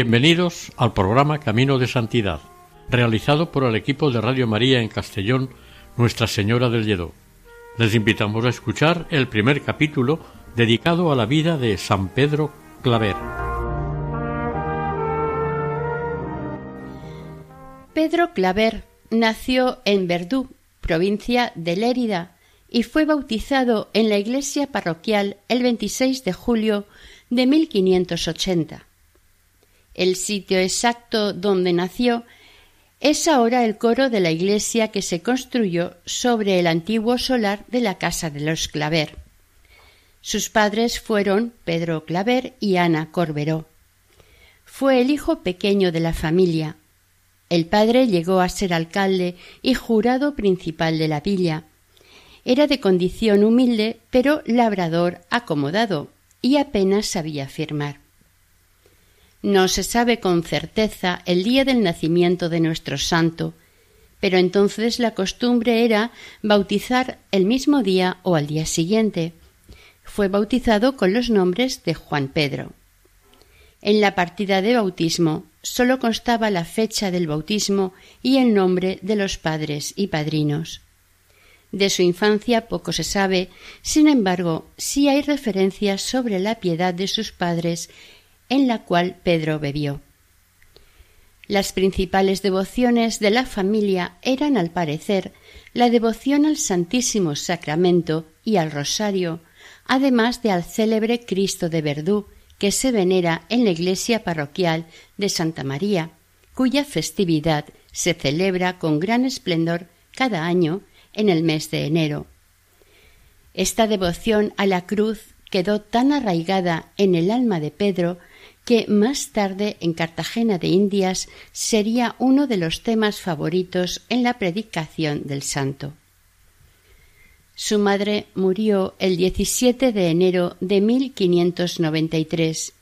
Bienvenidos al programa Camino de Santidad, realizado por el equipo de Radio María en Castellón, Nuestra Señora del Lledó. Les invitamos a escuchar el primer capítulo dedicado a la vida de San Pedro Claver. Pedro Claver nació en Verdú, provincia de Lérida, y fue bautizado en la iglesia parroquial el 26 de julio de 1580 el sitio exacto donde nació, es ahora el coro de la iglesia que se construyó sobre el antiguo solar de la casa de los Claver. Sus padres fueron Pedro Claver y Ana Corberó. Fue el hijo pequeño de la familia. El padre llegó a ser alcalde y jurado principal de la villa. Era de condición humilde, pero labrador acomodado, y apenas sabía firmar. No se sabe con certeza el día del nacimiento de nuestro santo, pero entonces la costumbre era bautizar el mismo día o al día siguiente. Fue bautizado con los nombres de Juan Pedro. En la partida de bautismo sólo constaba la fecha del bautismo y el nombre de los padres y padrinos. De su infancia poco se sabe, sin embargo, sí hay referencias sobre la piedad de sus padres en la cual Pedro bebió. Las principales devociones de la familia eran, al parecer, la devoción al Santísimo Sacramento y al Rosario, además de al célebre Cristo de Verdú, que se venera en la iglesia parroquial de Santa María, cuya festividad se celebra con gran esplendor cada año en el mes de enero. Esta devoción a la cruz quedó tan arraigada en el alma de Pedro que más tarde en Cartagena de Indias sería uno de los temas favoritos en la predicación del santo. Su madre murió el 17 de enero de 1593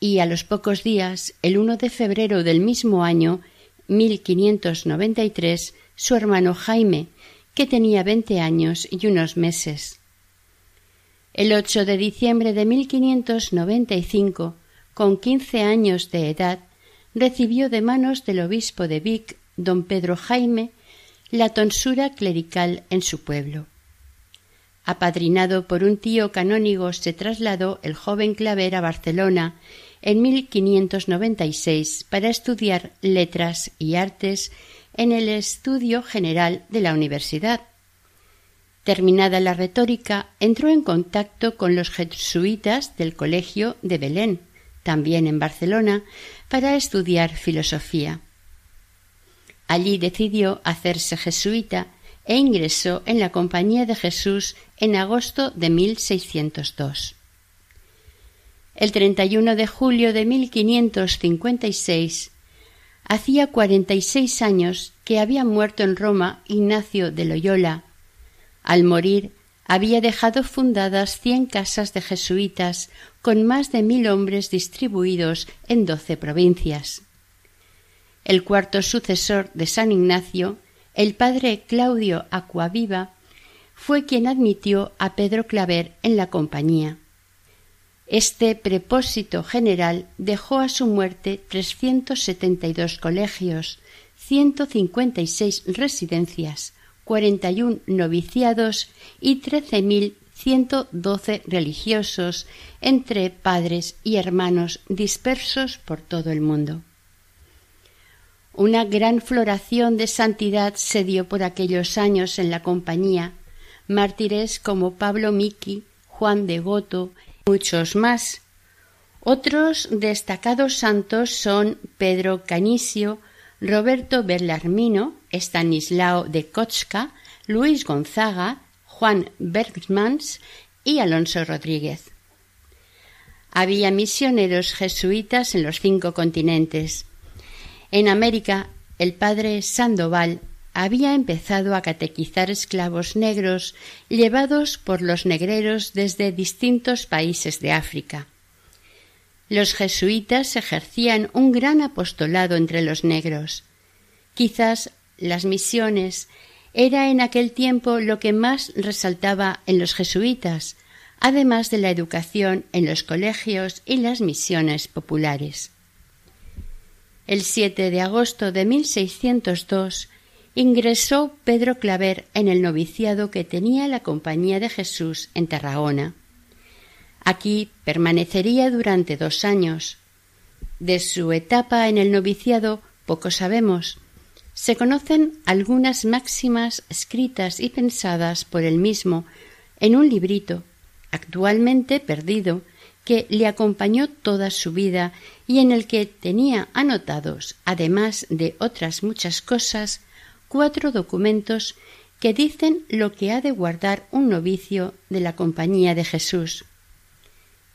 y a los pocos días, el 1 de febrero del mismo año, 1593, su hermano Jaime, que tenía veinte años y unos meses. El 8 de diciembre de 1595 con quince años de edad, recibió de manos del obispo de Vic, don Pedro Jaime, la tonsura clerical en su pueblo. Apadrinado por un tío canónigo, se trasladó el joven Claver a Barcelona en 1596 para estudiar letras y artes en el Estudio General de la Universidad. Terminada la retórica, entró en contacto con los jesuitas del Colegio de Belén, también en Barcelona, para estudiar filosofía. Allí decidió hacerse jesuita e ingresó en la Compañía de Jesús en agosto de 1602. El 31 de julio de 1556 hacía cuarenta y seis años que había muerto en Roma Ignacio de Loyola. Al morir había dejado fundadas cien casas de jesuitas con más de mil hombres distribuidos en doce provincias. El cuarto sucesor de San Ignacio, el padre Claudio Acuaviva, fue quien admitió a Pedro Claver en la compañía. Este prepósito general dejó a su muerte trescientos setenta y dos colegios, ciento cincuenta y seis residencias, cuarenta y un noviciados y trece mil ciento doce religiosos entre padres y hermanos dispersos por todo el mundo. Una gran floración de santidad se dio por aquellos años en la compañía, mártires como Pablo Miki, Juan de Goto, y muchos más. Otros destacados santos son Pedro Canisio, Roberto Berlarmino, Estanislao de Kotzka, Luis Gonzaga, Juan Bergmans y Alonso Rodríguez. Había misioneros jesuitas en los cinco continentes. En América, el padre Sandoval había empezado a catequizar esclavos negros llevados por los negreros desde distintos países de África. Los jesuitas ejercían un gran apostolado entre los negros. Quizás las misiones era en aquel tiempo lo que más resaltaba en los jesuitas, además de la educación en los colegios y las misiones populares. El 7 de agosto de 1602 ingresó Pedro Claver en el noviciado que tenía la Compañía de Jesús en Tarragona. Aquí permanecería durante dos años. De su etapa en el noviciado poco sabemos. Se conocen algunas máximas escritas y pensadas por él mismo en un librito, actualmente perdido, que le acompañó toda su vida y en el que tenía anotados, además de otras muchas cosas, cuatro documentos que dicen lo que ha de guardar un novicio de la compañía de Jesús.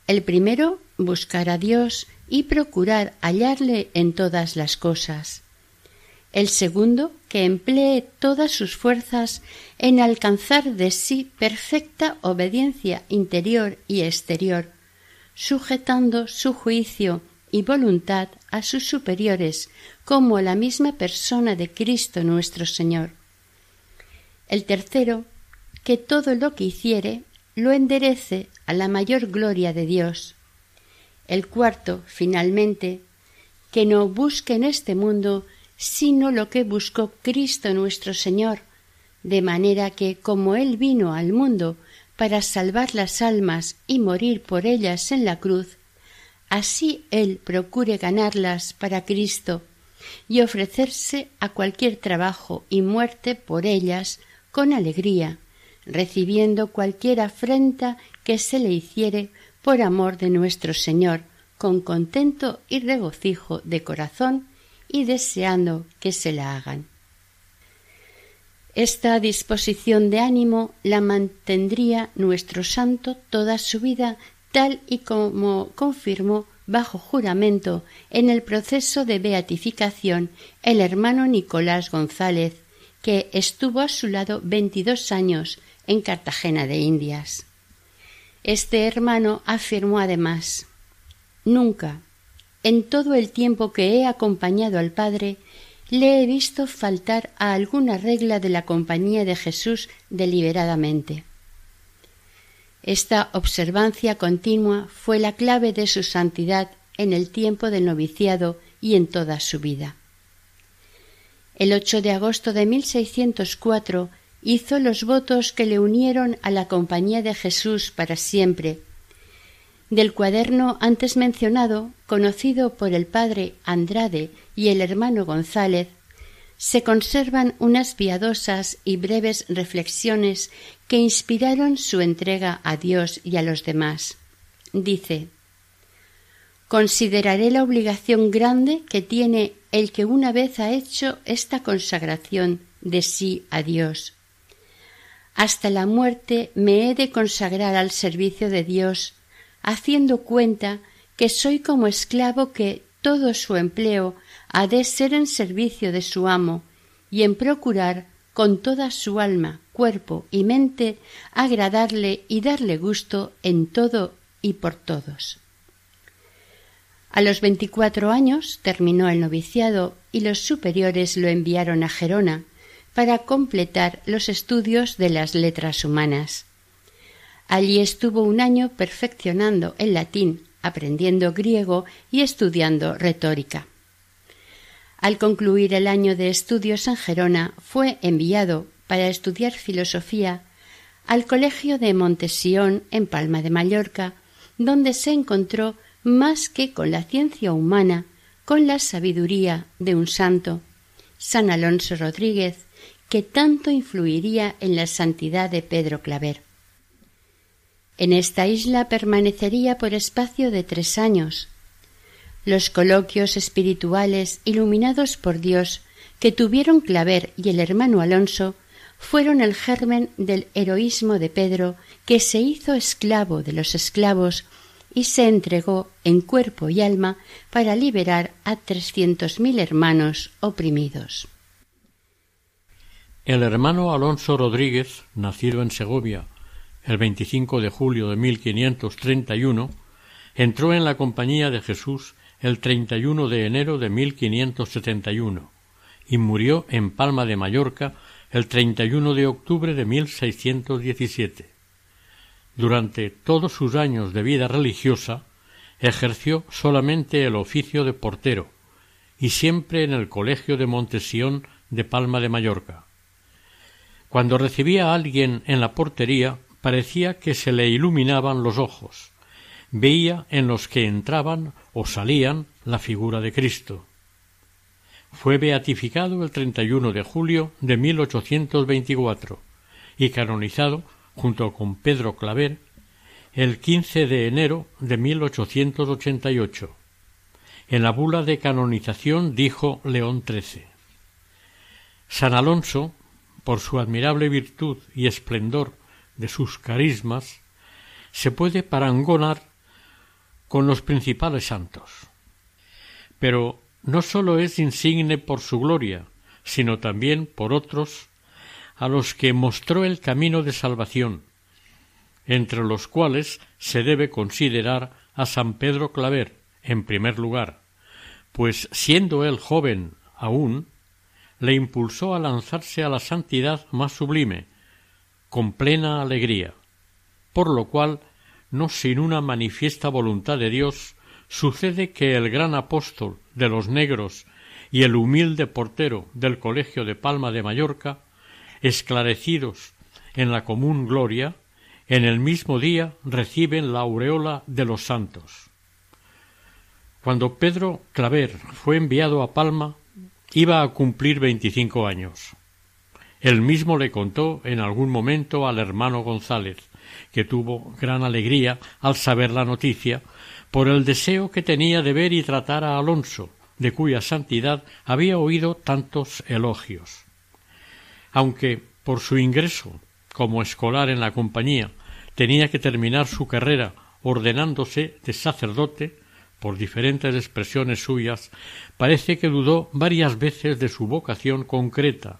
El primero, buscar a Dios y procurar hallarle en todas las cosas. El segundo, que emplee todas sus fuerzas en alcanzar de sí perfecta obediencia interior y exterior, sujetando su juicio y voluntad a sus superiores como la misma persona de Cristo nuestro Señor. El tercero, que todo lo que hiciere lo enderece a la mayor gloria de Dios. El cuarto, finalmente, que no busque en este mundo sino lo que buscó Cristo nuestro Señor, de manera que como Él vino al mundo para salvar las almas y morir por ellas en la cruz, así Él procure ganarlas para Cristo y ofrecerse a cualquier trabajo y muerte por ellas con alegría, recibiendo cualquier afrenta que se le hiciere por amor de nuestro Señor, con contento y regocijo de corazón y deseando que se la hagan. Esta disposición de ánimo la mantendría nuestro santo toda su vida tal y como confirmó bajo juramento en el proceso de beatificación el hermano Nicolás González, que estuvo a su lado veintidós años en Cartagena de Indias. Este hermano afirmó además Nunca, en todo el tiempo que he acompañado al Padre, le he visto faltar a alguna regla de la compañía de Jesús deliberadamente. Esta observancia continua fue la clave de su santidad en el tiempo del noviciado y en toda su vida. El 8 de agosto de 1604 hizo los votos que le unieron a la compañía de Jesús para siempre. Del cuaderno antes mencionado, conocido por el padre Andrade y el hermano González, se conservan unas piadosas y breves reflexiones que inspiraron su entrega a Dios y a los demás. Dice Consideraré la obligación grande que tiene el que una vez ha hecho esta consagración de sí a Dios. Hasta la muerte me he de consagrar al servicio de Dios, haciendo cuenta que soy como esclavo que todo su empleo ha de ser en servicio de su amo y en procurar con toda su alma, cuerpo y mente agradarle y darle gusto en todo y por todos. A los veinticuatro años terminó el noviciado y los superiores lo enviaron a Gerona para completar los estudios de las letras humanas. Allí estuvo un año perfeccionando el latín, aprendiendo griego y estudiando retórica. Al concluir el año de estudios en Gerona, fue enviado para estudiar filosofía al Colegio de Montesión en Palma de Mallorca, donde se encontró más que con la ciencia humana, con la sabiduría de un santo, San Alonso Rodríguez, que tanto influiría en la santidad de Pedro Claver. En esta isla permanecería por espacio de tres años, los coloquios espirituales iluminados por Dios que tuvieron Claver y el hermano Alonso fueron el germen del heroísmo de Pedro, que se hizo esclavo de los esclavos y se entregó en cuerpo y alma para liberar a trescientos mil hermanos oprimidos. El hermano Alonso Rodríguez, nacido en Segovia el 25 de julio de 1531, entró en la Compañía de Jesús el 31 de enero de 1571 y murió en Palma de Mallorca el 31 de octubre de 1617. Durante todos sus años de vida religiosa ejerció solamente el oficio de portero y siempre en el Colegio de Montesión de Palma de Mallorca. Cuando recibía a alguien en la portería parecía que se le iluminaban los ojos. Veía en los que entraban o salían la figura de Cristo. Fue beatificado el 31 de julio de 1824 y canonizado junto con Pedro Claver el 15 de enero de 1888. En la bula de canonización dijo León XIII. San Alonso por su admirable virtud y esplendor de sus carismas, se puede parangonar con los principales santos. Pero no sólo es insigne por su gloria, sino también por otros a los que mostró el camino de salvación, entre los cuales se debe considerar a San Pedro Claver, en primer lugar, pues siendo él joven aún, le impulsó a lanzarse a la santidad más sublime, con plena alegría, por lo cual, no sin una manifiesta voluntad de Dios, sucede que el gran apóstol de los negros y el humilde portero del Colegio de Palma de Mallorca, esclarecidos en la común gloria, en el mismo día reciben la aureola de los santos. Cuando Pedro Claver fue enviado a Palma, Iba a cumplir veinticinco años. Él mismo le contó en algún momento al hermano González, que tuvo gran alegría al saber la noticia, por el deseo que tenía de ver y tratar a Alonso, de cuya santidad había oído tantos elogios. Aunque por su ingreso como escolar en la compañía tenía que terminar su carrera ordenándose de sacerdote, por diferentes expresiones suyas, parece que dudó varias veces de su vocación concreta,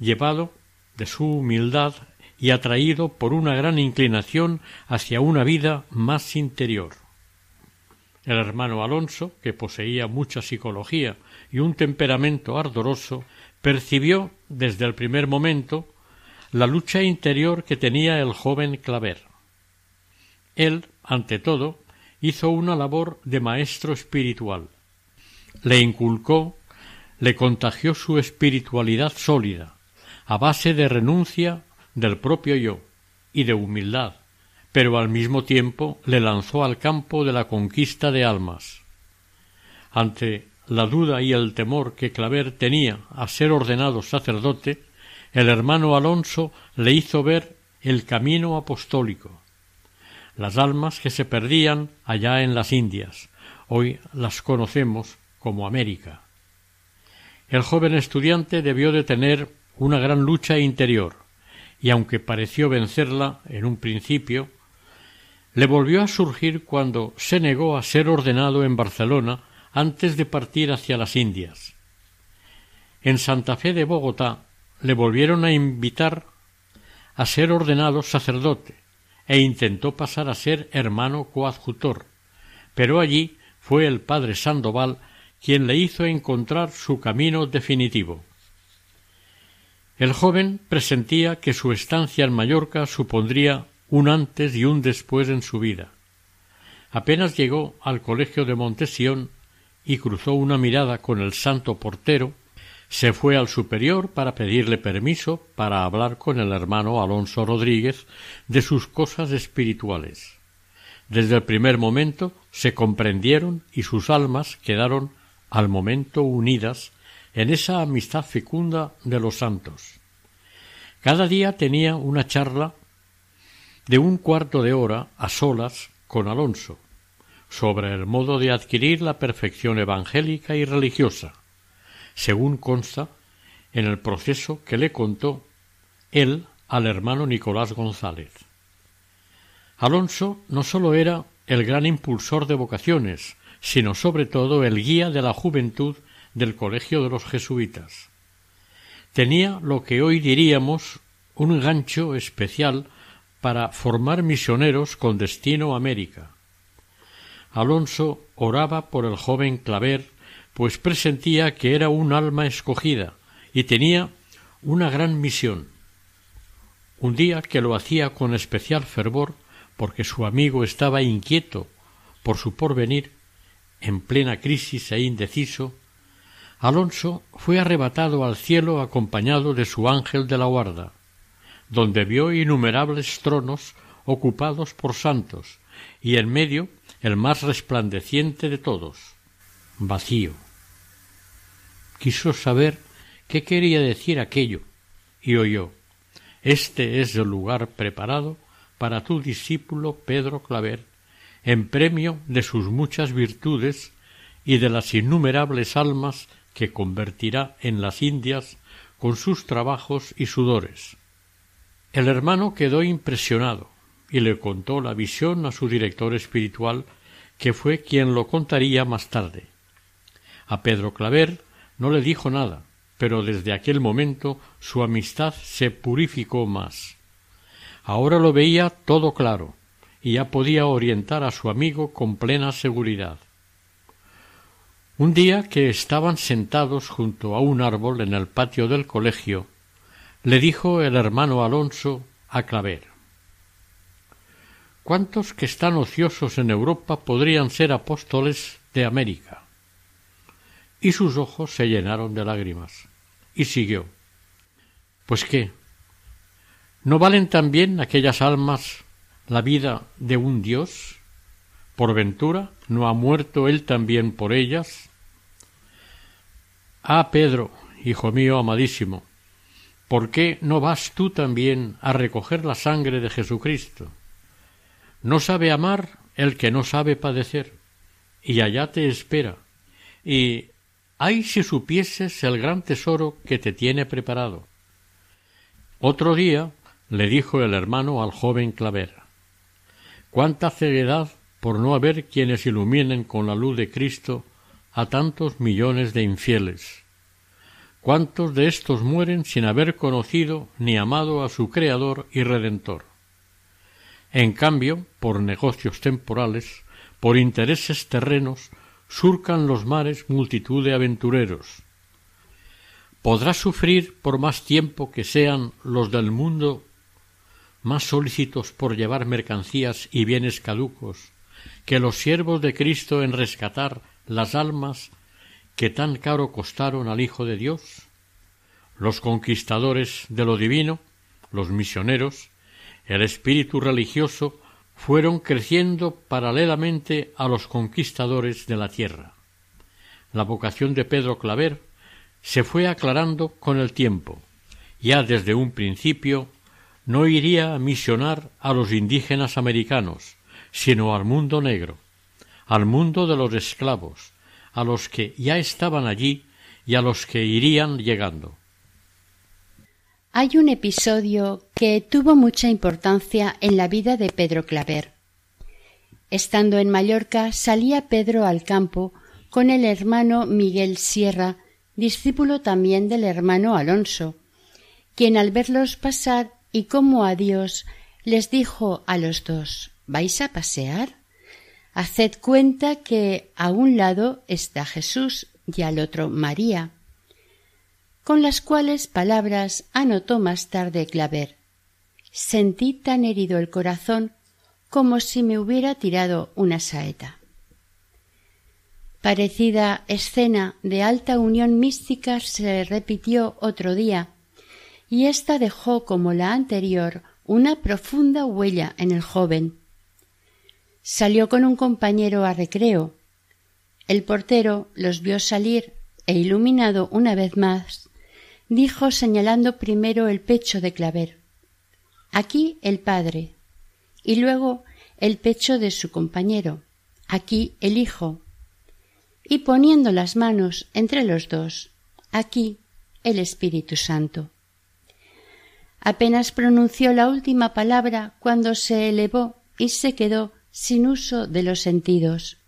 llevado de su humildad y atraído por una gran inclinación hacia una vida más interior. El hermano Alonso, que poseía mucha psicología y un temperamento ardoroso, percibió desde el primer momento la lucha interior que tenía el joven Claver. Él, ante todo, hizo una labor de maestro espiritual. Le inculcó, le contagió su espiritualidad sólida, a base de renuncia del propio yo y de humildad, pero al mismo tiempo le lanzó al campo de la conquista de almas. Ante la duda y el temor que Claver tenía a ser ordenado sacerdote, el hermano Alonso le hizo ver el camino apostólico, las almas que se perdían allá en las Indias. Hoy las conocemos como América. El joven estudiante debió de tener una gran lucha interior, y aunque pareció vencerla en un principio, le volvió a surgir cuando se negó a ser ordenado en Barcelona antes de partir hacia las Indias. En Santa Fe de Bogotá le volvieron a invitar a ser ordenado sacerdote, e intentó pasar a ser hermano coadjutor, pero allí fue el padre Sandoval quien le hizo encontrar su camino definitivo. El joven presentía que su estancia en Mallorca supondría un antes y un después en su vida. Apenas llegó al colegio de Montesión y cruzó una mirada con el santo portero, se fue al superior para pedirle permiso para hablar con el hermano Alonso Rodríguez de sus cosas espirituales. Desde el primer momento se comprendieron y sus almas quedaron al momento unidas en esa amistad fecunda de los santos. Cada día tenía una charla de un cuarto de hora a solas con Alonso sobre el modo de adquirir la perfección evangélica y religiosa, según consta en el proceso que le contó él al hermano Nicolás González. Alonso no sólo era el gran impulsor de vocaciones, sino sobre todo el guía de la juventud del Colegio de los Jesuitas. Tenía lo que hoy diríamos un gancho especial para formar misioneros con destino a América. Alonso oraba por el joven Claver, pues presentía que era un alma escogida y tenía una gran misión. Un día que lo hacía con especial fervor, porque su amigo estaba inquieto por su porvenir, en plena crisis e indeciso, Alonso fue arrebatado al cielo acompañado de su ángel de la guarda, donde vio innumerables tronos ocupados por santos, y en medio el más resplandeciente de todos, vacío. Quiso saber qué quería decir aquello, y oyó Este es el lugar preparado para tu discípulo Pedro Claver, en premio de sus muchas virtudes y de las innumerables almas que convertirá en las Indias con sus trabajos y sudores. El hermano quedó impresionado y le contó la visión a su director espiritual, que fue quien lo contaría más tarde. A Pedro Claver no le dijo nada, pero desde aquel momento su amistad se purificó más. Ahora lo veía todo claro, y ya podía orientar a su amigo con plena seguridad. Un día que estaban sentados junto a un árbol en el patio del colegio, le dijo el hermano Alonso a Claver ¿Cuántos que están ociosos en Europa podrían ser apóstoles de América? Y sus ojos se llenaron de lágrimas. Y siguió Pues qué ¿No valen también aquellas almas la vida de un Dios? ¿Por ventura no ha muerto él también por ellas? Ah, Pedro, hijo mío amadísimo, ¿por qué no vas tú también a recoger la sangre de Jesucristo? No sabe amar el que no sabe padecer, y allá te espera. Y ay si supieses el gran tesoro que te tiene preparado. Otro día le dijo el hermano al joven Claver cuánta ceguedad por no haber quienes iluminen con la luz de Cristo a tantos millones de infieles. ¿Cuántos de estos mueren sin haber conocido ni amado a su Creador y Redentor? En cambio, por negocios temporales, por intereses terrenos, surcan los mares multitud de aventureros. Podrá sufrir por más tiempo que sean los del mundo más solícitos por llevar mercancías y bienes caducos que los siervos de Cristo en rescatar las almas que tan caro costaron al Hijo de Dios? Los conquistadores de lo divino, los misioneros, el espíritu religioso fueron creciendo paralelamente a los conquistadores de la tierra. La vocación de Pedro Claver se fue aclarando con el tiempo. Ya desde un principio no iría a misionar a los indígenas americanos, sino al mundo negro, al mundo de los esclavos, a los que ya estaban allí y a los que irían llegando. Hay un episodio que tuvo mucha importancia en la vida de Pedro Claver. Estando en Mallorca, salía Pedro al campo con el hermano Miguel Sierra, discípulo también del hermano Alonso, quien al verlos pasar y como a Dios les dijo a los dos ¿Vais a pasear? Haced cuenta que a un lado está Jesús y al otro María, con las cuales palabras anotó más tarde Claver. Sentí tan herido el corazón como si me hubiera tirado una saeta. Parecida escena de alta unión mística se repitió otro día, y ésta dejó como la anterior una profunda huella en el joven, Salió con un compañero a recreo. El portero los vio salir e iluminado una vez más, dijo señalando primero el pecho de Claver. Aquí el padre, y luego el pecho de su compañero, aquí el hijo, y poniendo las manos entre los dos, aquí el Espíritu Santo. Apenas pronunció la última palabra cuando se elevó y se quedó sin uso de los sentidos.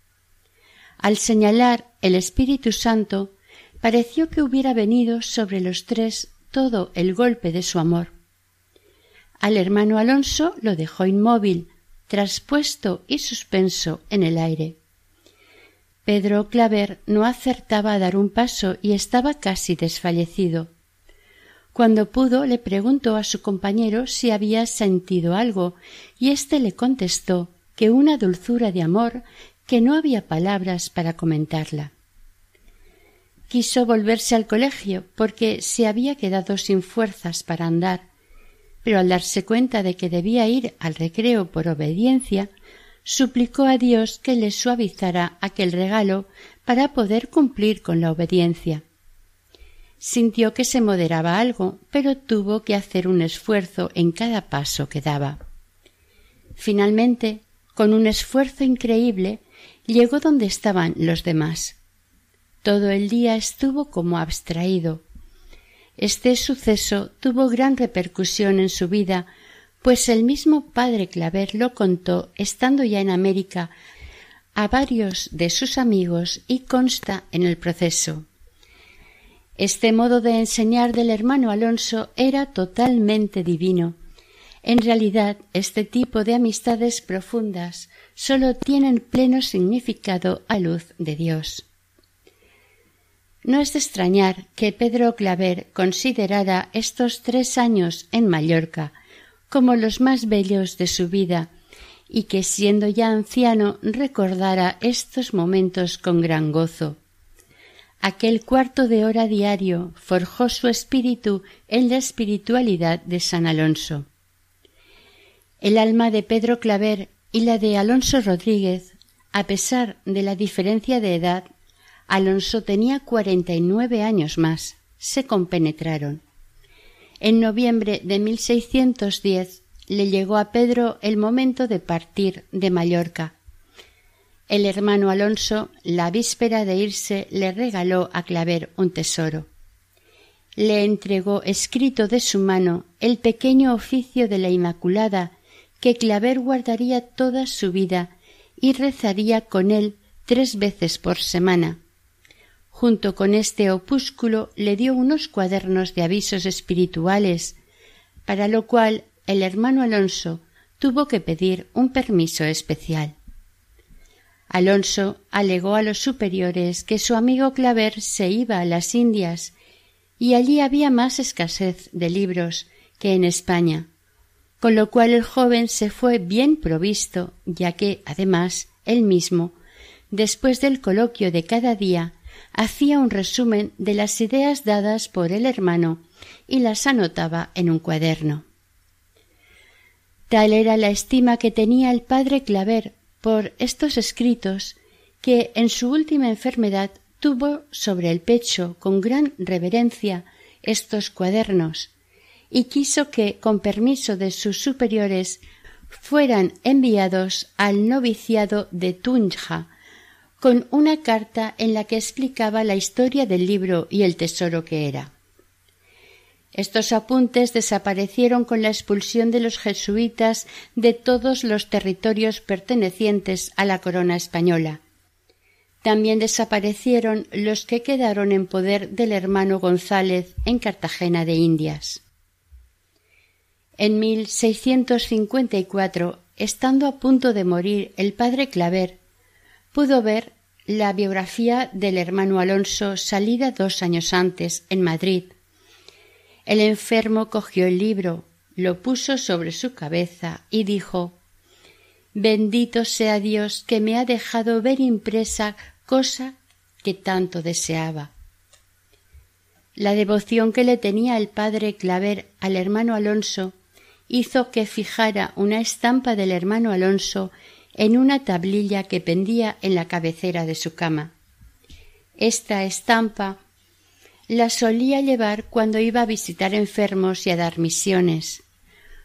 Al señalar el Espíritu Santo, pareció que hubiera venido sobre los tres todo el golpe de su amor. Al hermano Alonso lo dejó inmóvil, traspuesto y suspenso en el aire. Pedro Claver no acertaba a dar un paso y estaba casi desfallecido. Cuando pudo le preguntó a su compañero si había sentido algo, y éste le contestó que una dulzura de amor que no había palabras para comentarla. Quiso volverse al colegio porque se había quedado sin fuerzas para andar, pero al darse cuenta de que debía ir al recreo por obediencia, suplicó a Dios que le suavizara aquel regalo para poder cumplir con la obediencia. Sintió que se moderaba algo, pero tuvo que hacer un esfuerzo en cada paso que daba. Finalmente, con un esfuerzo increíble, llegó donde estaban los demás. Todo el día estuvo como abstraído. Este suceso tuvo gran repercusión en su vida, pues el mismo padre Claver lo contó estando ya en América a varios de sus amigos y consta en el proceso. Este modo de enseñar del hermano Alonso era totalmente divino. En realidad, este tipo de amistades profundas sólo tienen pleno significado a luz de Dios. No es de extrañar que Pedro Claver considerara estos tres años en Mallorca como los más bellos de su vida y que siendo ya anciano recordara estos momentos con gran gozo. Aquel cuarto de hora diario forjó su espíritu en la espiritualidad de San Alonso. El alma de Pedro Claver y la de Alonso Rodríguez, a pesar de la diferencia de edad, Alonso tenía cuarenta y nueve años más, se compenetraron. En noviembre de 1610 le llegó a Pedro el momento de partir de Mallorca. El hermano Alonso, la víspera de irse, le regaló a Claver un tesoro. Le entregó escrito de su mano el pequeño oficio de la Inmaculada que Claver guardaría toda su vida y rezaría con él tres veces por semana. Junto con este opúsculo le dio unos cuadernos de avisos espirituales, para lo cual el hermano Alonso tuvo que pedir un permiso especial. Alonso alegó a los superiores que su amigo Claver se iba a las Indias y allí había más escasez de libros que en España, con lo cual el joven se fue bien provisto, ya que, además, él mismo, después del coloquio de cada día, hacía un resumen de las ideas dadas por el hermano y las anotaba en un cuaderno. Tal era la estima que tenía el padre Claver por estos escritos que en su última enfermedad tuvo sobre el pecho con gran reverencia estos cuadernos y quiso que, con permiso de sus superiores, fueran enviados al noviciado de Tunja con una carta en la que explicaba la historia del libro y el tesoro que era. Estos apuntes desaparecieron con la expulsión de los jesuitas de todos los territorios pertenecientes a la corona española. También desaparecieron los que quedaron en poder del hermano González en Cartagena de Indias. En 1654, estando a punto de morir el padre Claver, pudo ver la biografía del hermano Alonso salida dos años antes en Madrid. El enfermo cogió el libro, lo puso sobre su cabeza y dijo Bendito sea Dios que me ha dejado ver impresa cosa que tanto deseaba. La devoción que le tenía el padre Claver al hermano Alonso hizo que fijara una estampa del hermano Alonso en una tablilla que pendía en la cabecera de su cama. Esta estampa la solía llevar cuando iba a visitar enfermos y a dar misiones.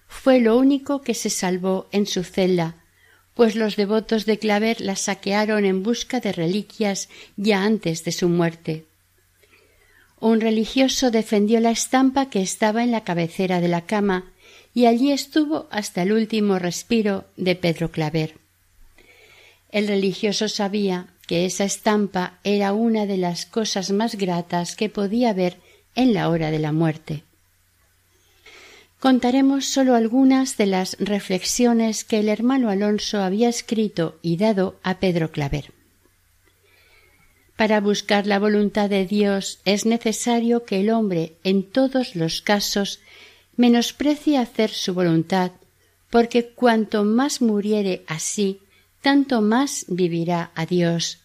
Fue lo único que se salvó en su celda, pues los devotos de Claver la saquearon en busca de reliquias ya antes de su muerte. Un religioso defendió la estampa que estaba en la cabecera de la cama y allí estuvo hasta el último respiro de Pedro Claver. El religioso sabía que esa estampa era una de las cosas más gratas que podía ver en la hora de la muerte. Contaremos sólo algunas de las reflexiones que el hermano Alonso había escrito y dado a Pedro Claver. Para buscar la voluntad de Dios es necesario que el hombre, en todos los casos, menosprecie hacer su voluntad, porque cuanto más muriere así, tanto más vivirá a Dios,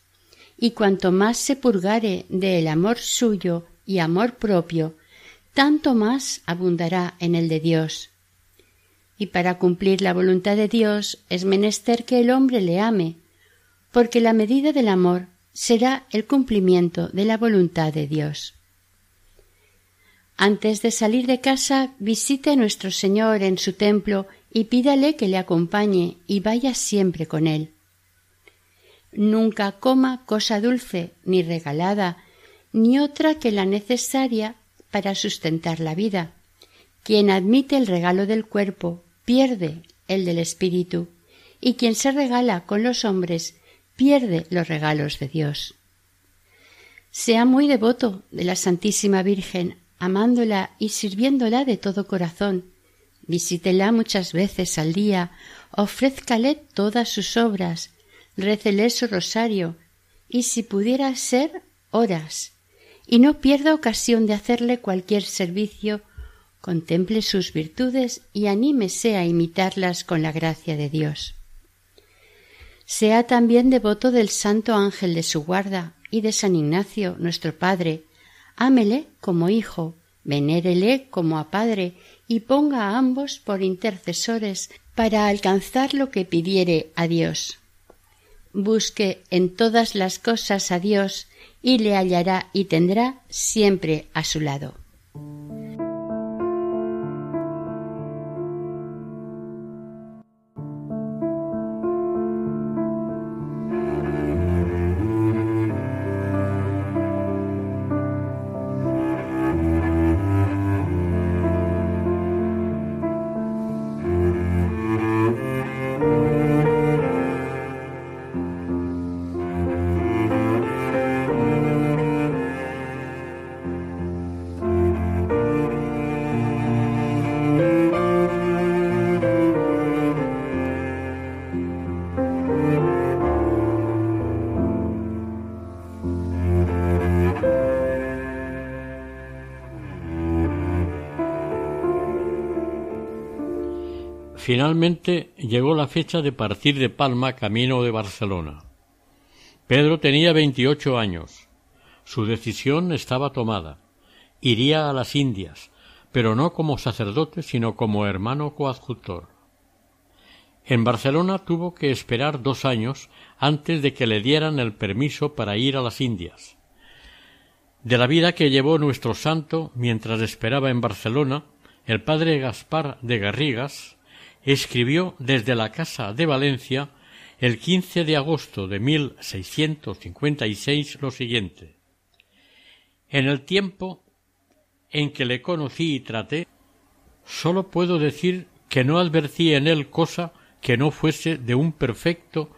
y cuanto más se purgare del amor suyo y amor propio, tanto más abundará en el de Dios. Y para cumplir la voluntad de Dios es menester que el hombre le ame, porque la medida del amor será el cumplimiento de la voluntad de Dios. Antes de salir de casa, visite a nuestro Señor en su templo y pídale que le acompañe y vaya siempre con él. Nunca coma cosa dulce, ni regalada, ni otra que la necesaria para sustentar la vida. Quien admite el regalo del cuerpo pierde el del espíritu, y quien se regala con los hombres pierde los regalos de Dios. Sea muy devoto de la Santísima Virgen, amándola y sirviéndola de todo corazón. Visítela muchas veces al día, ofrézcale todas sus obras, récele su rosario, y si pudiera ser, horas, y no pierda ocasión de hacerle cualquier servicio, contemple sus virtudes y anímese a imitarlas con la gracia de Dios. Sea también devoto del Santo Ángel de su guarda y de San Ignacio, nuestro Padre. Ámele como hijo, venérele como a Padre y ponga a ambos por intercesores para alcanzar lo que pidiere a Dios. Busque en todas las cosas a Dios y le hallará y tendrá siempre a su lado. Finalmente llegó la fecha de partir de Palma camino de Barcelona. Pedro tenía veintiocho años. Su decisión estaba tomada. Iría a las Indias, pero no como sacerdote, sino como hermano coadjutor. En Barcelona tuvo que esperar dos años antes de que le dieran el permiso para ir a las Indias. De la vida que llevó nuestro santo mientras esperaba en Barcelona, el padre Gaspar de Garrigas escribió desde la casa de Valencia el 15 de agosto de 1656 lo siguiente. En el tiempo en que le conocí y traté, sólo puedo decir que no advertí en él cosa que no fuese de un perfecto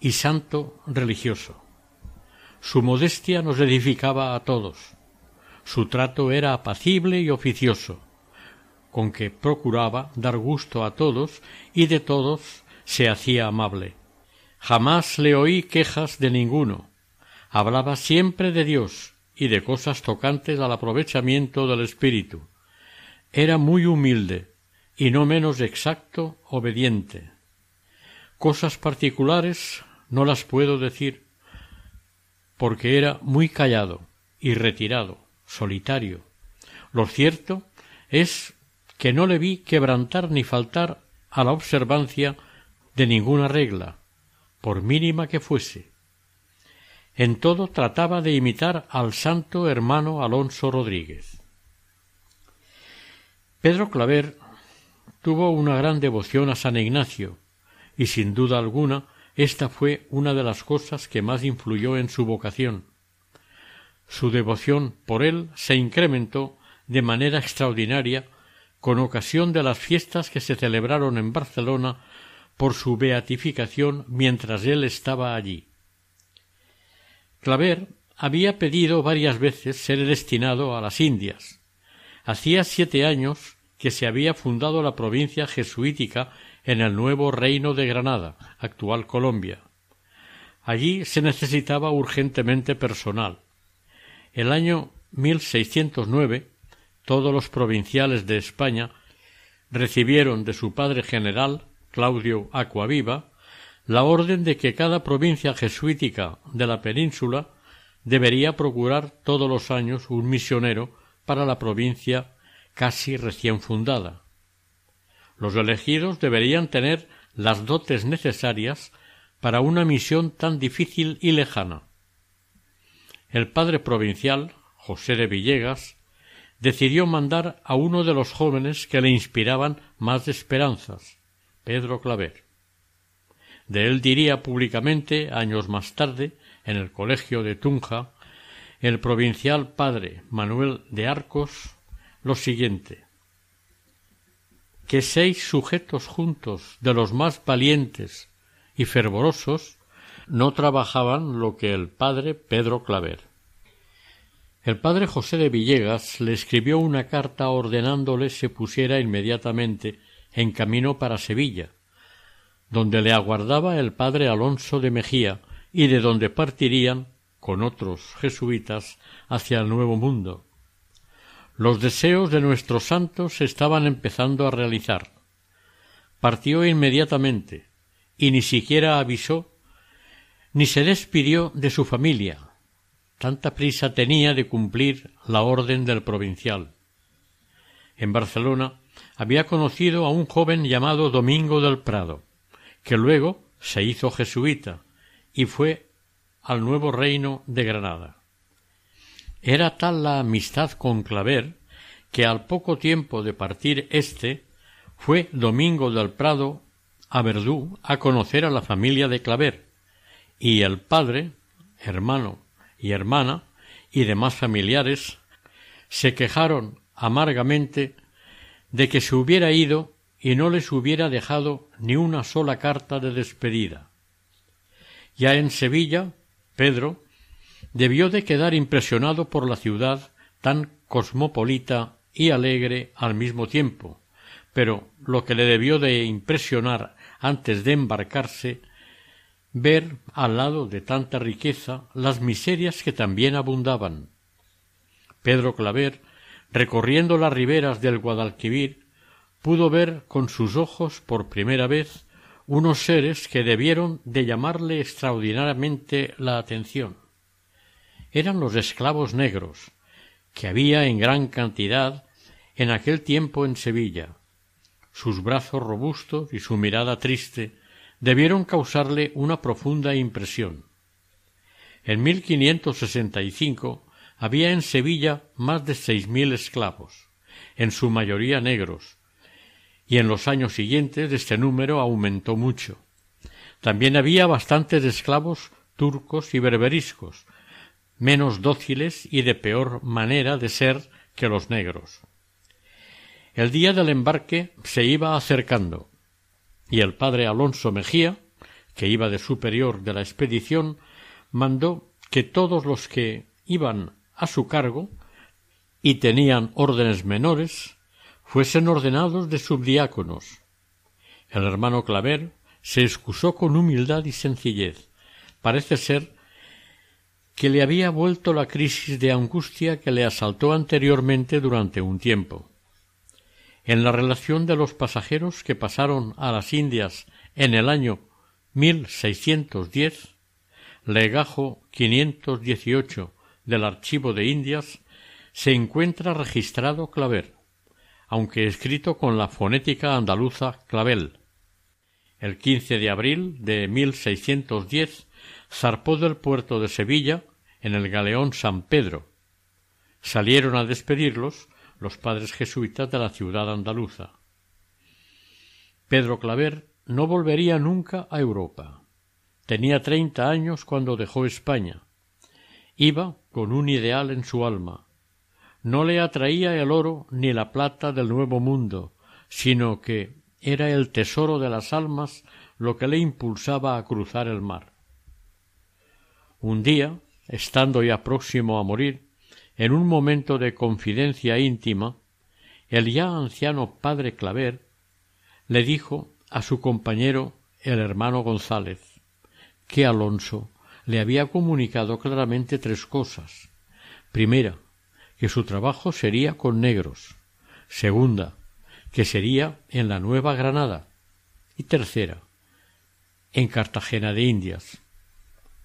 y santo religioso. Su modestia nos edificaba a todos. Su trato era apacible y oficioso con que procuraba dar gusto a todos y de todos se hacía amable. Jamás le oí quejas de ninguno. Hablaba siempre de Dios y de cosas tocantes al aprovechamiento del espíritu. Era muy humilde y no menos exacto, obediente. Cosas particulares no las puedo decir, porque era muy callado y retirado, solitario. Lo cierto es que no le vi quebrantar ni faltar a la observancia de ninguna regla, por mínima que fuese. En todo trataba de imitar al santo hermano Alonso Rodríguez. Pedro Claver tuvo una gran devoción a San Ignacio, y sin duda alguna esta fue una de las cosas que más influyó en su vocación. Su devoción por él se incrementó de manera extraordinaria con ocasión de las fiestas que se celebraron en Barcelona por su beatificación mientras él estaba allí. Claver había pedido varias veces ser destinado a las Indias. Hacía siete años que se había fundado la provincia jesuítica en el nuevo reino de Granada, actual Colombia. Allí se necesitaba urgentemente personal. El año 1609 todos los provinciales de España recibieron de su padre general, Claudio Acuaviva, la orden de que cada provincia jesuítica de la península debería procurar todos los años un misionero para la provincia casi recién fundada. Los elegidos deberían tener las dotes necesarias para una misión tan difícil y lejana. El padre provincial, José de Villegas, decidió mandar a uno de los jóvenes que le inspiraban más esperanzas, Pedro Claver. De él diría públicamente, años más tarde, en el colegio de Tunja, el provincial padre Manuel de Arcos, lo siguiente que seis sujetos juntos de los más valientes y fervorosos no trabajaban lo que el padre Pedro Claver. El padre José de Villegas le escribió una carta ordenándole se pusiera inmediatamente en camino para Sevilla, donde le aguardaba el padre Alonso de Mejía y de donde partirían, con otros jesuitas, hacia el Nuevo Mundo. Los deseos de nuestros santos se estaban empezando a realizar. Partió inmediatamente y ni siquiera avisó ni se despidió de su familia. Tanta prisa tenía de cumplir la orden del provincial. En Barcelona había conocido a un joven llamado Domingo del Prado, que luego se hizo jesuita y fue al nuevo reino de Granada. Era tal la amistad con Claver que al poco tiempo de partir éste fue Domingo del Prado a Verdú a conocer a la familia de Claver, y el padre, hermano y hermana y demás familiares se quejaron amargamente de que se hubiera ido y no les hubiera dejado ni una sola carta de despedida. Ya en Sevilla, Pedro debió de quedar impresionado por la ciudad tan cosmopolita y alegre al mismo tiempo, pero lo que le debió de impresionar antes de embarcarse ver al lado de tanta riqueza las miserias que también abundaban. Pedro Claver, recorriendo las riberas del Guadalquivir, pudo ver con sus ojos por primera vez unos seres que debieron de llamarle extraordinariamente la atención eran los esclavos negros, que había en gran cantidad en aquel tiempo en Sevilla. Sus brazos robustos y su mirada triste debieron causarle una profunda impresión. En 1565 había en Sevilla más de seis mil esclavos, en su mayoría negros, y en los años siguientes este número aumentó mucho. También había bastantes esclavos turcos y berberiscos, menos dóciles y de peor manera de ser que los negros. El día del embarque se iba acercando, y el padre Alonso Mejía, que iba de superior de la expedición, mandó que todos los que iban a su cargo y tenían órdenes menores fuesen ordenados de subdiáconos. El hermano Claver se excusó con humildad y sencillez. Parece ser que le había vuelto la crisis de angustia que le asaltó anteriormente durante un tiempo. En la relación de los pasajeros que pasaron a las Indias en el año 1610, legajo 518 del Archivo de Indias, se encuentra registrado Claver, aunque escrito con la fonética andaluza Clavel. El 15 de abril de 1610 zarpó del puerto de Sevilla en el galeón San Pedro. Salieron a despedirlos los padres jesuitas de la ciudad andaluza. Pedro Claver no volvería nunca a Europa. Tenía treinta años cuando dejó España, Iba con un ideal en su alma. No le atraía el oro ni la plata del nuevo mundo, sino que era el tesoro de las almas lo que le impulsaba a cruzar el mar. Un día, estando ya próximo a morir, en un momento de confidencia íntima, el ya anciano padre Claver le dijo a su compañero el hermano González que Alonso le había comunicado claramente tres cosas. Primera, que su trabajo sería con negros. Segunda, que sería en la Nueva Granada. Y tercera, en Cartagena de Indias.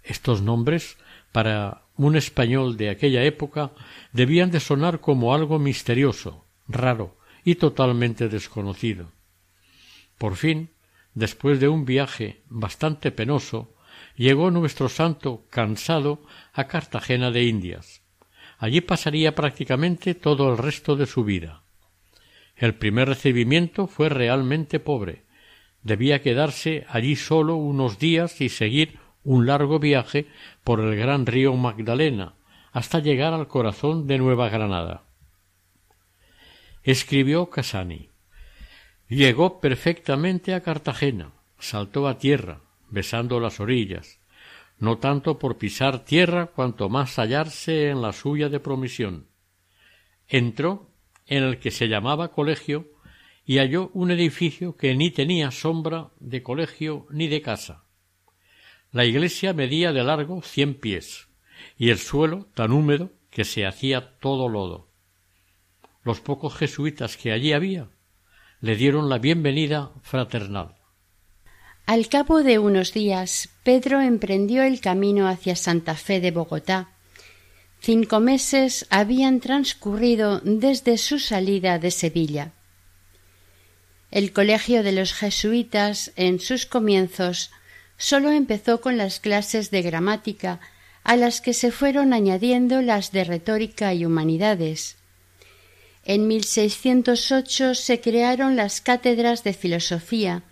Estos nombres, para un español de aquella época, debían de sonar como algo misterioso, raro y totalmente desconocido. Por fin, después de un viaje bastante penoso, llegó nuestro santo cansado a Cartagena de Indias. Allí pasaría prácticamente todo el resto de su vida. El primer recibimiento fue realmente pobre. Debía quedarse allí solo unos días y seguir un largo viaje por el gran río Magdalena hasta llegar al corazón de Nueva Granada. Escribió Casani. Llegó perfectamente a Cartagena, saltó a tierra, besando las orillas, no tanto por pisar tierra cuanto más hallarse en la suya de promisión. Entró en el que se llamaba colegio y halló un edificio que ni tenía sombra de colegio ni de casa. La iglesia medía de largo cien pies y el suelo tan húmedo que se hacía todo lodo. Los pocos jesuitas que allí había le dieron la bienvenida fraternal. Al cabo de unos días, Pedro emprendió el camino hacia Santa Fe de Bogotá. Cinco meses habían transcurrido desde su salida de Sevilla. El colegio de los jesuitas, en sus comienzos, sólo empezó con las clases de gramática, a las que se fueron añadiendo las de retórica y humanidades. En 1608 se crearon las cátedras de filosofía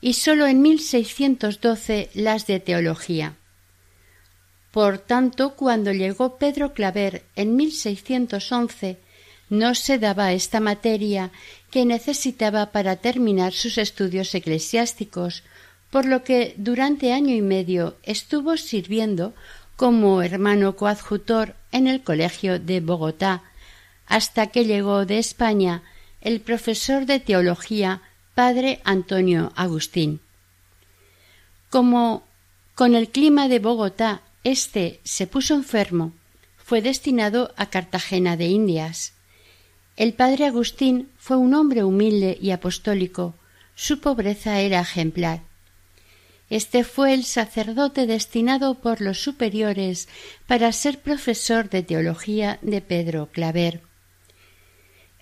y sólo en 1612 las de teología. Por tanto, cuando llegó Pedro Claver en 1611, no se daba esta materia que necesitaba para terminar sus estudios eclesiásticos, por lo que durante año y medio estuvo sirviendo como hermano coadjutor en el Colegio de Bogotá, hasta que llegó de España el profesor de teología padre Antonio Agustín. Como con el clima de Bogotá éste se puso enfermo, fue destinado a Cartagena de Indias. El padre Agustín fue un hombre humilde y apostólico. Su pobreza era ejemplar. Este fue el sacerdote destinado por los superiores para ser profesor de teología de Pedro Claver.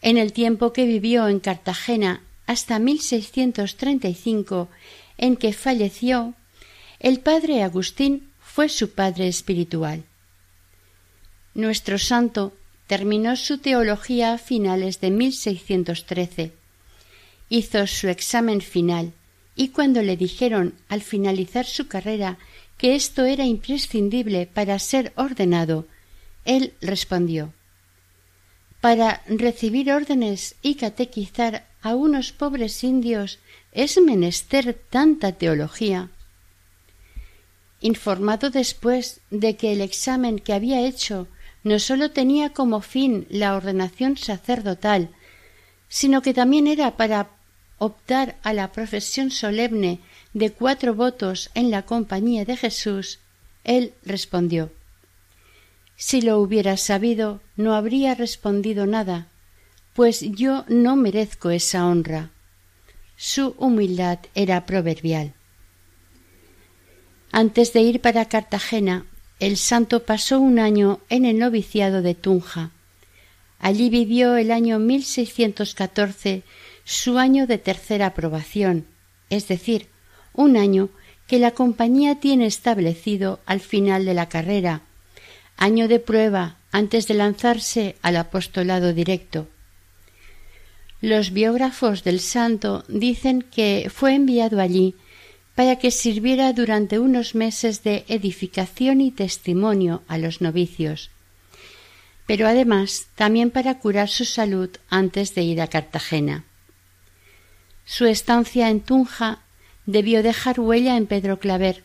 En el tiempo que vivió en Cartagena hasta 1635, en que falleció, el padre Agustín fue su padre espiritual. Nuestro santo terminó su teología a finales de 1613. Hizo su examen final y cuando le dijeron al finalizar su carrera que esto era imprescindible para ser ordenado, él respondió para recibir órdenes y catequizar a unos pobres indios es menester tanta teología. Informado después de que el examen que había hecho no sólo tenía como fin la ordenación sacerdotal, sino que también era para optar a la profesión solemne de cuatro votos en la compañía de Jesús, él respondió si lo hubiera sabido, no habría respondido nada, pues yo no merezco esa honra. Su humildad era proverbial. Antes de ir para Cartagena, el santo pasó un año en el noviciado de Tunja. Allí vivió el año 1614 su año de tercera aprobación, es decir, un año que la compañía tiene establecido al final de la carrera, año de prueba antes de lanzarse al apostolado directo. Los biógrafos del santo dicen que fue enviado allí para que sirviera durante unos meses de edificación y testimonio a los novicios, pero además también para curar su salud antes de ir a Cartagena. Su estancia en Tunja debió dejar huella en Pedro Claver,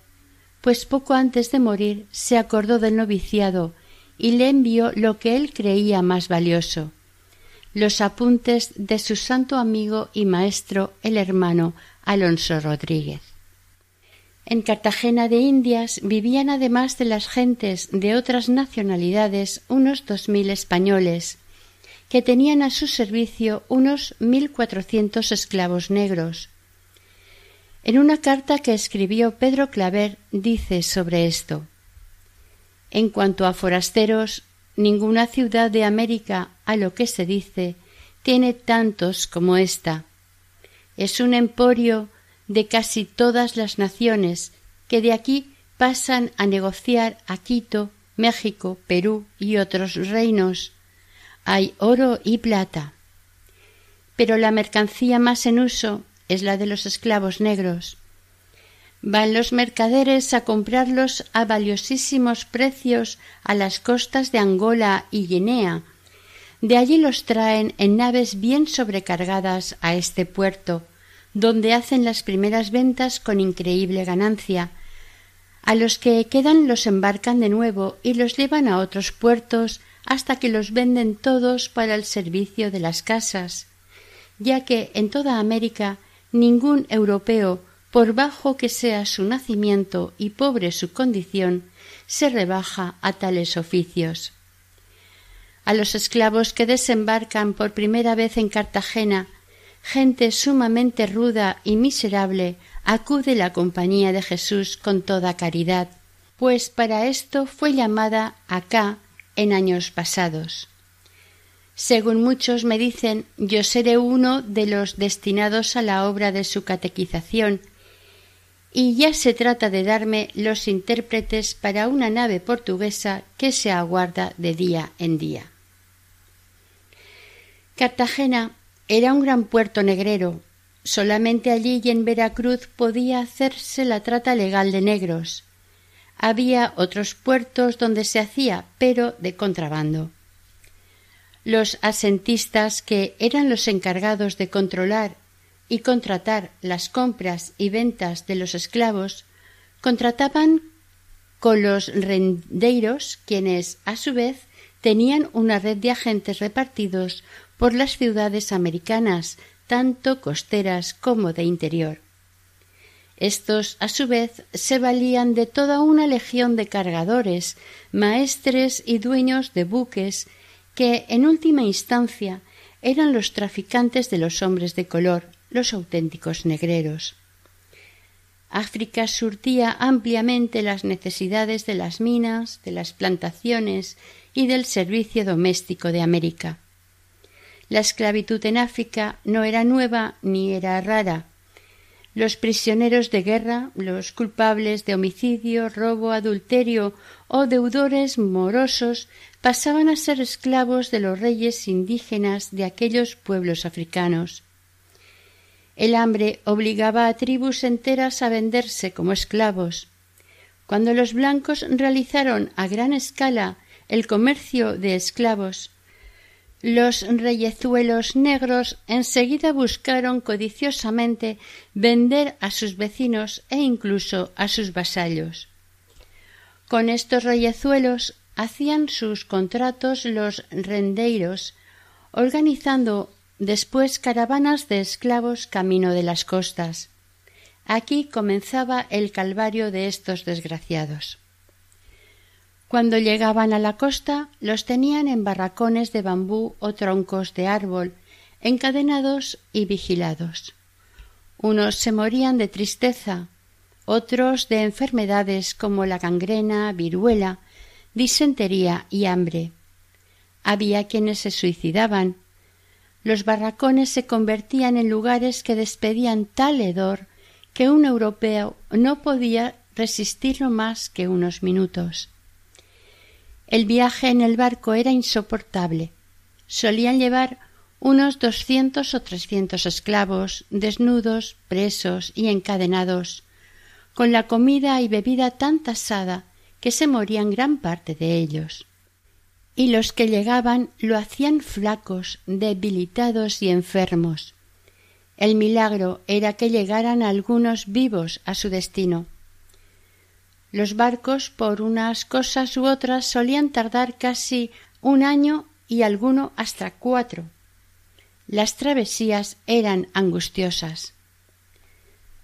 pues poco antes de morir se acordó del noviciado y le envió lo que él creía más valioso los apuntes de su santo amigo y maestro el hermano Alonso Rodríguez. En Cartagena de Indias vivían además de las gentes de otras nacionalidades unos dos mil españoles, que tenían a su servicio unos mil cuatrocientos esclavos negros. En una carta que escribió Pedro Claver dice sobre esto En cuanto a forasteros, ninguna ciudad de América, a lo que se dice, tiene tantos como ésta. Es un emporio de casi todas las naciones que de aquí pasan a negociar a Quito, México, Perú y otros reinos. Hay oro y plata. Pero la mercancía más en uso es la de los esclavos negros. Van los mercaderes a comprarlos a valiosísimos precios a las costas de Angola y Guinea. De allí los traen en naves bien sobrecargadas a este puerto, donde hacen las primeras ventas con increíble ganancia. A los que quedan los embarcan de nuevo y los llevan a otros puertos hasta que los venden todos para el servicio de las casas, ya que en toda América ningún europeo, por bajo que sea su nacimiento y pobre su condición, se rebaja a tales oficios. A los esclavos que desembarcan por primera vez en Cartagena gente sumamente ruda y miserable acude la compañía de Jesús con toda caridad, pues para esto fue llamada acá en años pasados. Según muchos me dicen, yo seré uno de los destinados a la obra de su catequización, y ya se trata de darme los intérpretes para una nave portuguesa que se aguarda de día en día. Cartagena era un gran puerto negrero. Solamente allí y en Veracruz podía hacerse la trata legal de negros. Había otros puertos donde se hacía, pero de contrabando. Los asentistas, que eran los encargados de controlar y contratar las compras y ventas de los esclavos, contrataban con los rendeiros, quienes, a su vez, tenían una red de agentes repartidos por las ciudades americanas, tanto costeras como de interior. Estos, a su vez, se valían de toda una legión de cargadores, maestres y dueños de buques, que, en última instancia, eran los traficantes de los hombres de color, los auténticos negreros. África surtía ampliamente las necesidades de las minas, de las plantaciones y del servicio doméstico de América. La esclavitud en África no era nueva ni era rara. Los prisioneros de guerra, los culpables de homicidio, robo, adulterio o deudores morosos pasaban a ser esclavos de los reyes indígenas de aquellos pueblos africanos. El hambre obligaba a tribus enteras a venderse como esclavos. Cuando los blancos realizaron a gran escala el comercio de esclavos, los reyezuelos negros enseguida buscaron codiciosamente vender a sus vecinos e incluso a sus vasallos. Con estos reyezuelos hacían sus contratos los rendeiros, organizando después caravanas de esclavos camino de las costas. Aquí comenzaba el calvario de estos desgraciados. Cuando llegaban a la costa, los tenían en barracones de bambú o troncos de árbol, encadenados y vigilados. Unos se morían de tristeza, otros de enfermedades como la gangrena, viruela, disentería y hambre. Había quienes se suicidaban. Los barracones se convertían en lugares que despedían tal hedor que un europeo no podía resistirlo más que unos minutos. El viaje en el barco era insoportable. Solían llevar unos doscientos o trescientos esclavos, desnudos, presos y encadenados, con la comida y bebida tan tasada que se morían gran parte de ellos. Y los que llegaban lo hacían flacos, debilitados y enfermos. El milagro era que llegaran algunos vivos a su destino. Los barcos, por unas cosas u otras, solían tardar casi un año y alguno hasta cuatro. Las travesías eran angustiosas.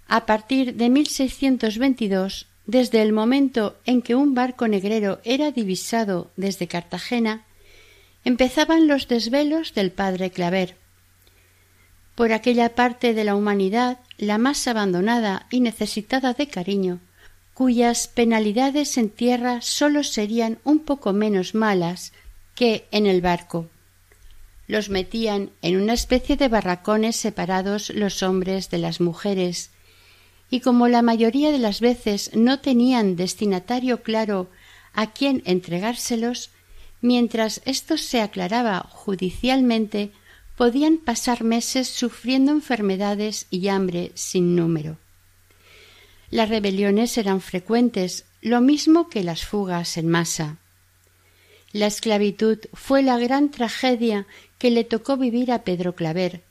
A partir de 1622, desde el momento en que un barco negrero era divisado desde Cartagena, empezaban los desvelos del padre Claver. Por aquella parte de la humanidad, la más abandonada y necesitada de cariño, cuyas penalidades en tierra sólo serían un poco menos malas que en el barco. Los metían en una especie de barracones separados los hombres de las mujeres, y como la mayoría de las veces no tenían destinatario claro a quién entregárselos, mientras esto se aclaraba judicialmente, podían pasar meses sufriendo enfermedades y hambre sin número. Las rebeliones eran frecuentes, lo mismo que las fugas en masa. La esclavitud fue la gran tragedia que le tocó vivir a Pedro Claver,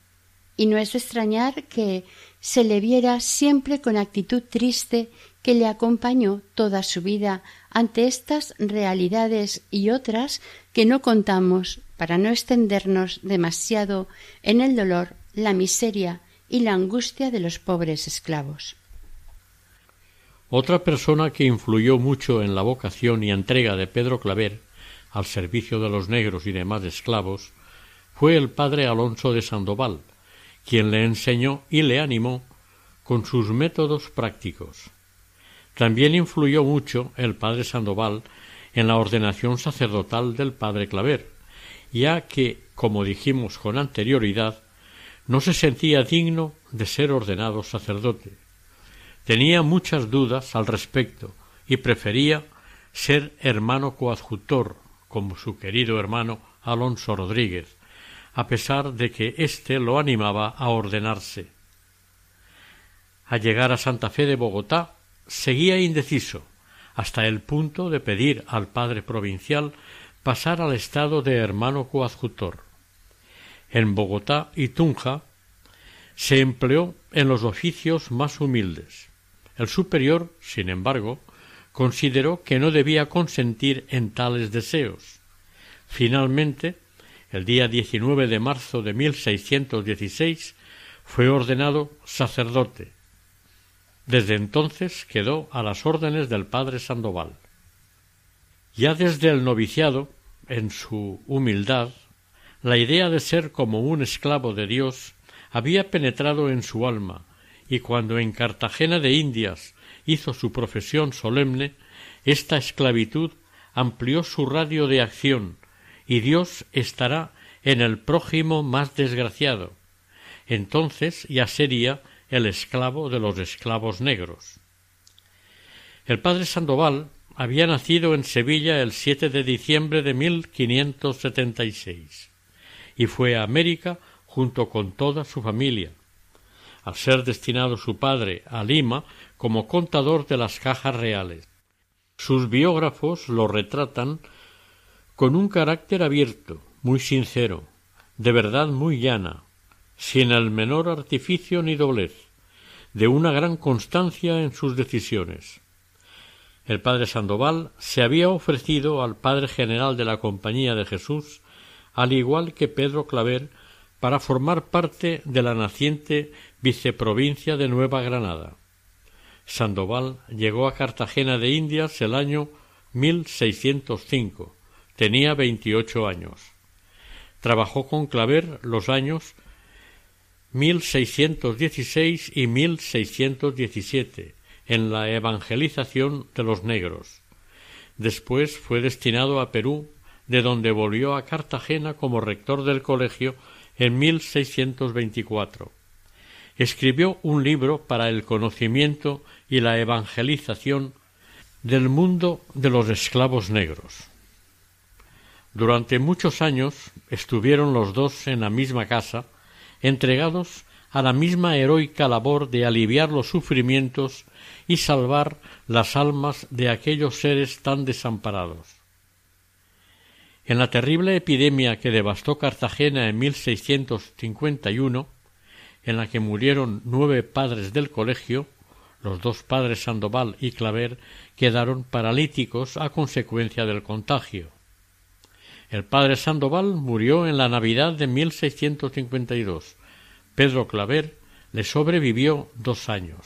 y no es de extrañar que se le viera siempre con actitud triste que le acompañó toda su vida ante estas realidades y otras que no contamos para no extendernos demasiado en el dolor, la miseria y la angustia de los pobres esclavos. Otra persona que influyó mucho en la vocación y entrega de Pedro Claver al servicio de los negros y demás esclavos fue el padre Alonso de Sandoval, quien le enseñó y le animó con sus métodos prácticos. También influyó mucho el padre Sandoval en la ordenación sacerdotal del padre Claver, ya que, como dijimos con anterioridad, no se sentía digno de ser ordenado sacerdote. Tenía muchas dudas al respecto y prefería ser hermano coadjutor, como su querido hermano Alonso Rodríguez, a pesar de que éste lo animaba a ordenarse. Al llegar a Santa Fe de Bogotá, seguía indeciso, hasta el punto de pedir al padre provincial pasar al estado de hermano coadjutor. En Bogotá y Tunja se empleó en los oficios más humildes. El superior, sin embargo, consideró que no debía consentir en tales deseos. Finalmente, el día 19 de marzo de 1616 fue ordenado sacerdote. Desde entonces quedó a las órdenes del padre Sandoval. Ya desde el noviciado, en su humildad, la idea de ser como un esclavo de Dios había penetrado en su alma, y cuando en Cartagena de Indias hizo su profesión solemne, esta esclavitud amplió su radio de acción y Dios estará en el prójimo más desgraciado. Entonces ya sería el esclavo de los esclavos negros. El padre Sandoval había nacido en Sevilla el 7 de diciembre de 1576 y fue a América junto con toda su familia. Ser destinado su padre a Lima como contador de las cajas reales. Sus biógrafos lo retratan con un carácter abierto, muy sincero, de verdad muy llana, sin el menor artificio ni doblez, de una gran constancia en sus decisiones. El padre Sandoval se había ofrecido al padre general de la Compañía de Jesús, al igual que Pedro Claver, para formar parte de la naciente viceprovincia de Nueva Granada. Sandoval llegó a Cartagena de Indias el año 1605 Tenía veintiocho años. Trabajó con Claver los años 1616 y 1617 en la evangelización de los negros. Después fue destinado a Perú, de donde volvió a Cartagena como rector del colegio en 1624. Escribió un libro para el conocimiento y la evangelización del mundo de los esclavos negros. Durante muchos años estuvieron los dos en la misma casa, entregados a la misma heroica labor de aliviar los sufrimientos y salvar las almas de aquellos seres tan desamparados. En la terrible epidemia que devastó Cartagena en 1651, en la que murieron nueve padres del colegio, los dos padres Sandoval y Claver quedaron paralíticos a consecuencia del contagio. El padre Sandoval murió en la Navidad de 1652. Pedro Claver le sobrevivió dos años.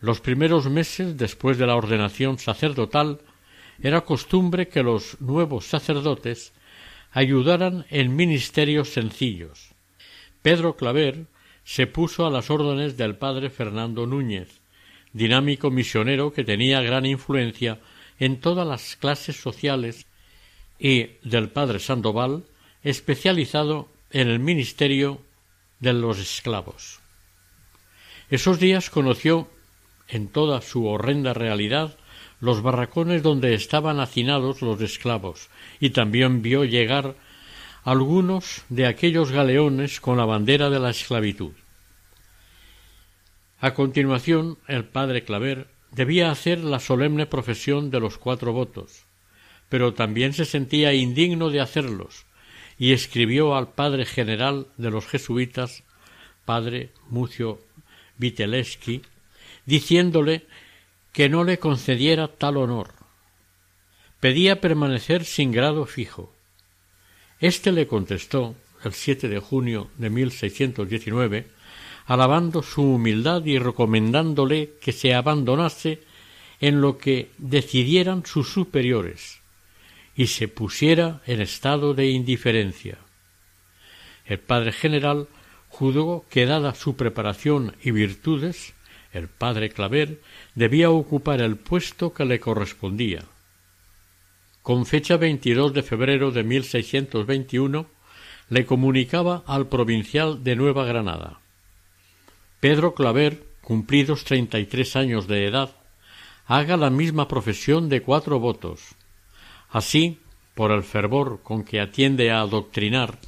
Los primeros meses después de la ordenación sacerdotal era costumbre que los nuevos sacerdotes ayudaran en ministerios sencillos. Pedro Claver se puso a las órdenes del padre Fernando Núñez, dinámico misionero que tenía gran influencia en todas las clases sociales, y del padre Sandoval, especializado en el ministerio de los esclavos. Esos días conoció en toda su horrenda realidad los barracones donde estaban hacinados los esclavos, y también vio llegar algunos de aquellos galeones con la bandera de la esclavitud. A continuación, el padre Claver debía hacer la solemne profesión de los cuatro votos, pero también se sentía indigno de hacerlos, y escribió al padre general de los jesuitas, padre Mucio Viteleski, diciéndole que no le concediera tal honor. Pedía permanecer sin grado fijo. Este le contestó, el 7 de junio de 1619, alabando su humildad y recomendándole que se abandonase en lo que decidieran sus superiores y se pusiera en estado de indiferencia. El padre general juzgó que dada su preparación y virtudes, el padre Claver debía ocupar el puesto que le correspondía. Con fecha 22 de febrero de 1621 le comunicaba al provincial de Nueva Granada Pedro Claver, cumplidos treinta y tres años de edad, haga la misma profesión de cuatro votos. Así, por el fervor con que atiende a adoctrinar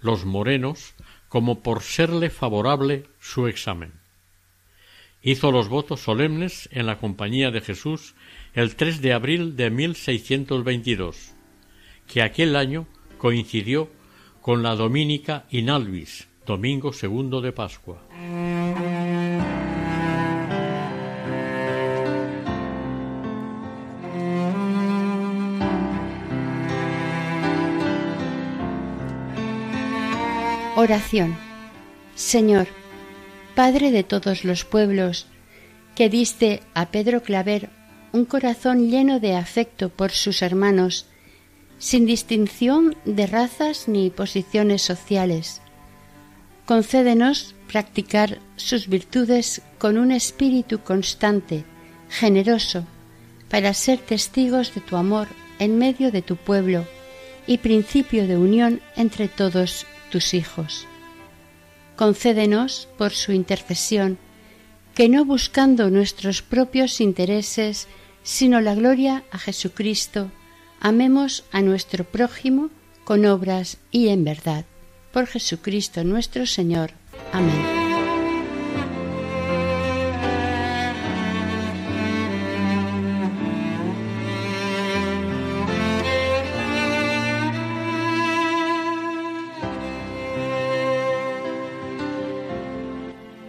los morenos, como por serle favorable su examen. Hizo los votos solemnes en la Compañía de Jesús el 3 de abril de 1622, que aquel año coincidió con la dominica Inalvis, domingo segundo de Pascua. Oración. Señor, Padre de todos los pueblos, que diste a Pedro Claver un corazón lleno de afecto por sus hermanos, sin distinción de razas ni posiciones sociales. Concédenos practicar sus virtudes con un espíritu constante, generoso, para ser testigos de tu amor en medio de tu pueblo y principio de unión entre todos tus hijos. Concédenos, por su intercesión, que no buscando nuestros propios intereses, sino la gloria a Jesucristo, amemos a nuestro prójimo con obras y en verdad. Por Jesucristo nuestro Señor. Amén.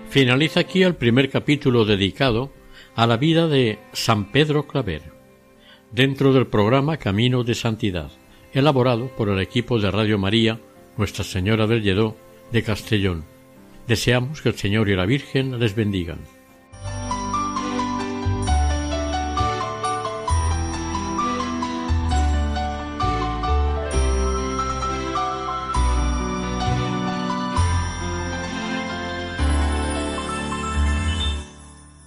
Finaliza aquí el primer capítulo dedicado a la vida de San Pedro Claver, dentro del programa Camino de Santidad, elaborado por el equipo de Radio María Nuestra Señora del Lledó de Castellón. Deseamos que el Señor y la Virgen les bendigan.